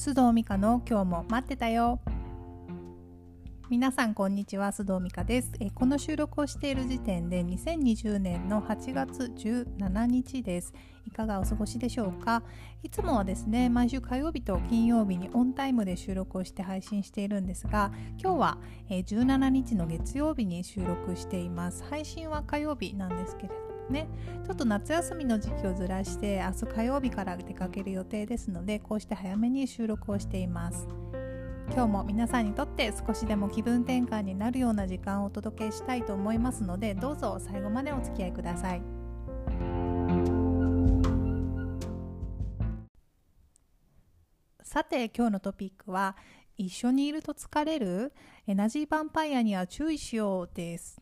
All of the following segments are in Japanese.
須藤美香の今日も待ってたよ。皆さんこんにちは須藤美香です。えこの収録をしている時点で2020年の8月17日です。いかがお過ごしでしょうか？いつもはですね毎週火曜日と金曜日にオンタイムで収録をして配信しているんですが今日はえ17日の月曜日に収録しています。配信は火曜日なんですけれどね。ちょっと夏休みの時期をずらして明日火曜日から出かける予定ですのでこうして早めに収録をしています。今日も皆さんにとって少しでも気分転換になるような時間をお届けしたいと思いますのでどうぞ最後までお付き合いください。さて今日のトピックは一緒にいると疲れるエナジーヴァンパイアには注意しようです。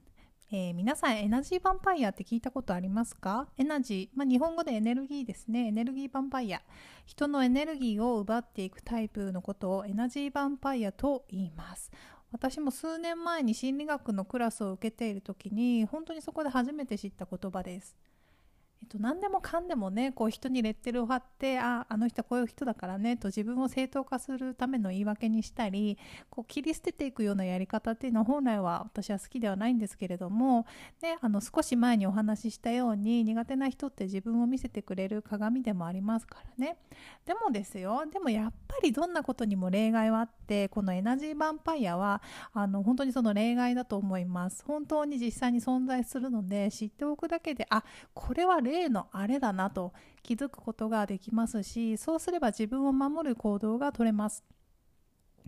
えー、皆さんエナジーヴァンパイアって聞いたことありますか？エナジー、まあ、日本語でエネルギーですね。エネルギーヴァンパイア。人のエネルギーを奪っていくタイプのことをエナジーヴァンパイアと言います。私も数年前に心理学のクラスを受けている時に本当にそこで初めて知った言葉です。えっと、何でもかんでもねこう人にレッテルを貼ってああの人こういう人だからねと自分を正当化するための言い訳にしたりこう切り捨てていくようなやり方っていうのは本来は私は好きではないんですけれども、ね、あの少し前にお話ししたように苦手な人って自分を見せてくれる鏡でもありますからね。でもですよでもやっぱりどんなことにも例外はあってこのエナジーヴァンパイアはあの本当にその例外だと思います。本当に実際に存在するので知っておくだけであこれは例のあれだなと気づくことができますしそうすれば自分を守る行動が取れます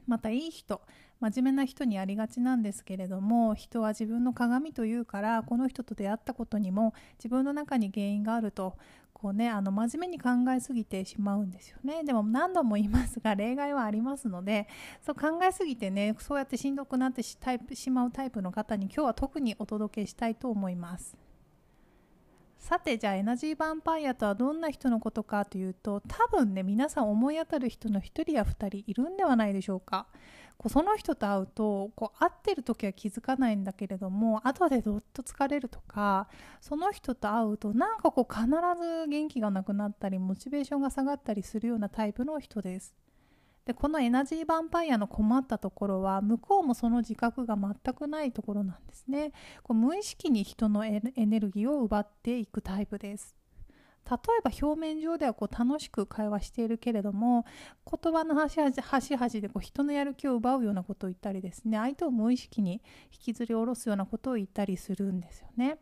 またいい人真面目な人にありがちなんですけれども人は自分の鏡というからこの人と出会ったことにも自分の中に原因があるとこうねあの真面目に考えすぎてしまうんですよねでも何度も言いますが例外はありますのでそう考えすぎてねそうやってしんどくなってしまうタイプの方に今日は特にお届けしたいと思います。さてじゃあエナジーヴァンパイアとはどんな人のことかというと多分ね皆さん思い当たる人の1人や2人いるんではないでしょうか。こうその人と会うとこう会ってる時は気づかないんだけれども後でどっと疲れるとかその人と会うとなんかこう必ず元気がなくなったりモチベーションが下がったりするようなタイプの人です。でこのエナジーヴァンパイアの困ったところは向こうもその自覚が全くないところなんですねこう無意識に人のエネルギーを奪っていくタイプです例えば表面上ではこう楽しく会話しているけれども言葉の端々端々でこう人のやる気を奪うようなことを言ったりですね相手を無意識に引きずり下ろすようなことを言ったりするんですよね。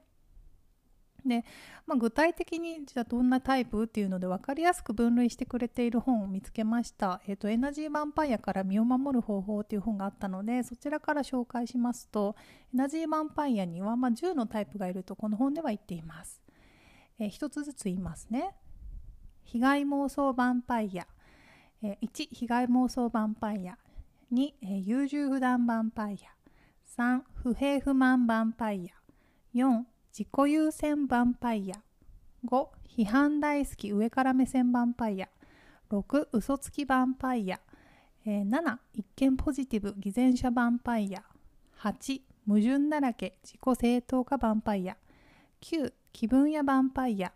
で、まあ、具体的にじゃあどんなタイプっていうので分かりやすく分類してくれている本を見つけました。えっ、ー、と、エナジーヴァンパイアから身を守る方法っていう本があったので、そちらから紹介しますと、エナジーヴァンパイアには、まあ、10のタイプがいるとこの本では言っています。えー、一つずつ言いますね。被害妄想ヴァンパイア。えー、1、被害妄想ヴァンパイア。2、えー、優柔不断ヴァンパイア。3、不平不満ヴァンパイア。4、自己優先ヴァンパイア。5批判大好き上から目線ヴァンパイア。6嘘つきヴァンパイア、え、7一見ポジティブ偽善者ヴァンパイア。8矛盾だらけ自己正当化ヴァンパイア。9気分屋ヴァンパイア。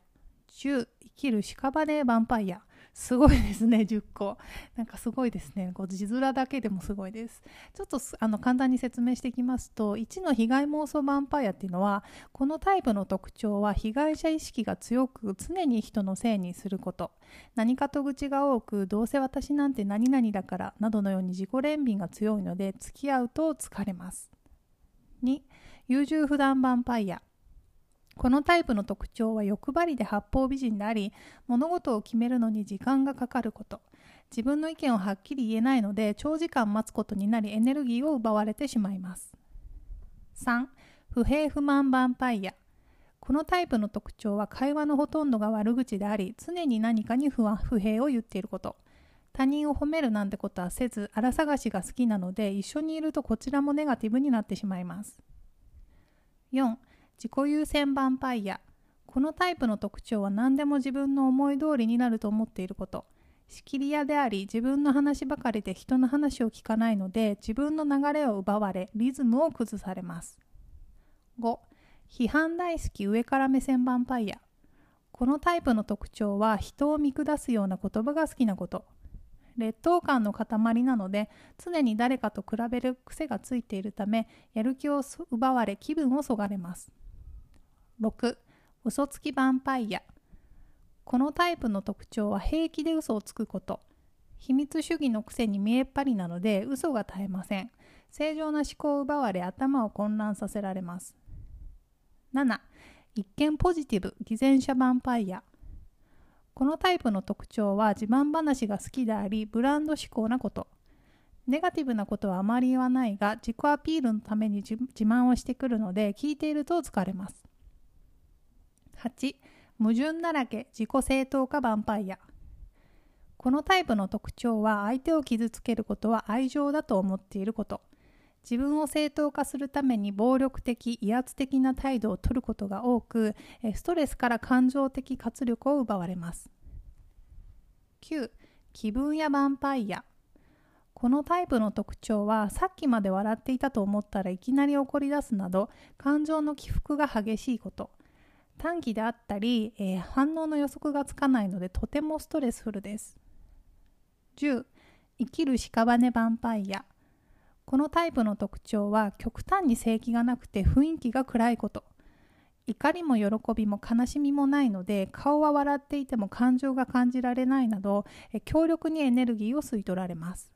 10生きる屍ヴァンパイア。すごいですね10個。なんかすごいですね。こう字面だけでもすごいです。ちょっとあの簡単に説明していきますと1の被害妄想ヴァンパイアっていうのはこのタイプの特徴は被害者意識が強く常に人のせいにすること。何かと愚痴が多くどうせ私なんて何々だからなどのように自己憐憫が強いので付き合うと疲れます。2優柔不断ヴァンパイア。このタイプの特徴は欲張りで八方美人であり物事を決めるのに時間がかかること。自分の意見をはっきり言えないので長時間待つことになりエネルギーを奪われてしまいます。3不平不満ヴァンパイア。このタイプの特徴は会話のほとんどが悪口であり常に何かに不安不平を言っていること。他人を褒めるなんてことはせず荒探しが好きなので一緒にいるとこちらもネガティブになってしまいます。4自己優先ヴァンパイア。このタイプの特徴は何でも自分の思い通りになると思っていること。仕切り屋であり自分の話ばかりで人の話を聞かないので自分の流れを奪われリズムを崩されます。5批判大好き上から目線ヴァンパイア。このタイプの特徴は人を見下すような言葉が好きなこと。劣等感の塊なので常に誰かと比べる癖がついているためやる気を奪われ気分をそがれます。6嘘つきヴァンパイア。このタイプの特徴は平気で嘘をつくこと。秘密主義のくせに見えっ張りなので嘘が絶えません。正常な思考を奪われ頭を混乱させられます。7一見ポジティブ。偽善者ヴァンパイア。このタイプの特徴は自慢話が好きでありブランド志向なこと。ネガティブなことはあまり言わないが自己アピールのために自慢をしてくるので聞いていると疲れます。8矛盾だらけ自己正当化ヴァンパイアこのタイプの特徴は相手を傷つけることは愛情だと思っていること。自分を正当化するために暴力的威圧的な態度をとることが多くストレスから感情的活力を奪われます。9気分やヴァンパイアこのタイプの特徴はさっきまで笑っていたと思ったらいきなり怒り出すなど感情の起伏が激しいこと。短期であったり、えー、反応の予測がつかないのでとてもストレスフルです。10生きる屍ヴァンパイア。このタイプの特徴は極端に正気がなくて雰囲気が暗いこと。怒りも喜びも悲しみもないので顔は笑っていても感情が感じられないなど強力にエネルギーを吸い取られます。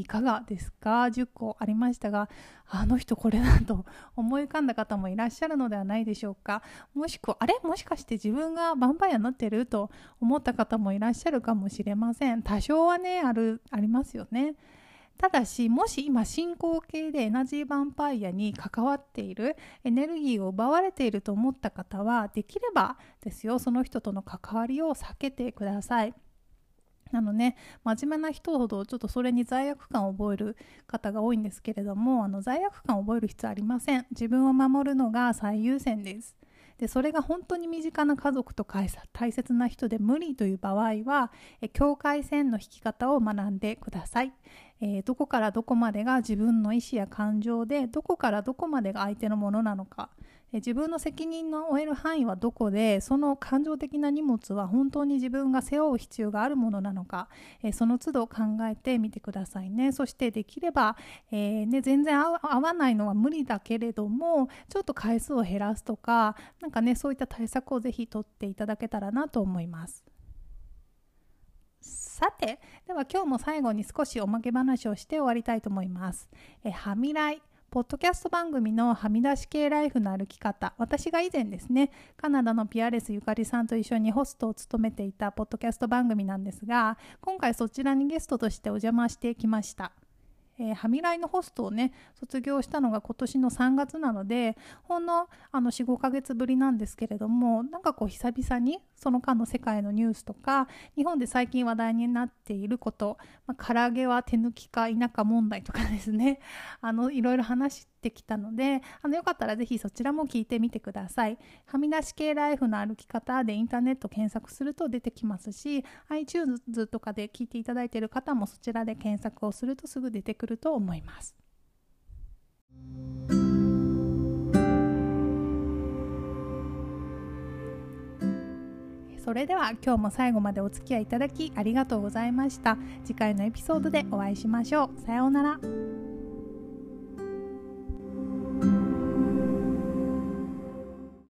いかがですか？10個ありましたがあの人これだと思い浮かんだ方もいらっしゃるのではないでしょうか？もしくはあれ？もしかして自分がヴァンパイアになってると思った方もいらっしゃるかもしれません。多少はねあるありますよね。ただしもし今進行形でエナジーヴァンパイアに関わっているエネルギーを奪われていると思った方はできればですよ。その人との関わりを避けてください。あのね、真面目な人ほどちょっとそれに罪悪感を覚える方が多いんですけれどもあの罪悪感を覚える必要ありません。自分を守るのが最優先です。でそれが本当に身近な家族とか大切な人で無理という場合は境界線の引き方を学んでください、えー、どこからどこまでが自分の意思や感情でどこからどこまでが相手のものなのか。自分の責任の負える範囲はどこでその感情的な荷物は本当に自分が背負う必要があるものなのかその都度考えてみてくださいね。そしてできれば、えー、ね、全然合わないのは無理だけれどもちょっと回数を減らすとか何かねそういった対策をぜひとっていただけたらなと思います。さてでは今日も最後に少しおまけ話をして終わりたいと思います。えはみらい。ポッドキャスト番組のはみ出し系ライフの歩き方。私が以前ですねカナダのピアレスゆかりさんと一緒にホストを務めていたポッドキャスト番組なんですが今回そちらにゲストとしてお邪魔してきました。えー、はみらいのホストをね卒業したのが今年の3月なのでほんのあの45ヶ月ぶりなんですけれどもなんかこう久々にその間の世界のニュースとか日本で最近話題になっていること、まあ、唐揚げは手抜きか否か問題とかですね。あのいろいろ話してきたのであのよかったらぜひそちらも聞いてみてください。はみ出し系ライフの歩き方でインターネット検索すると出てきますし iTunes とかで聞いていただいている方もそちらで検索をするとすぐ出てくると思います。それでは今日も最後までお付き合いいただきありがとうございました。次回のエピソードでお会いしましょう。さようなら。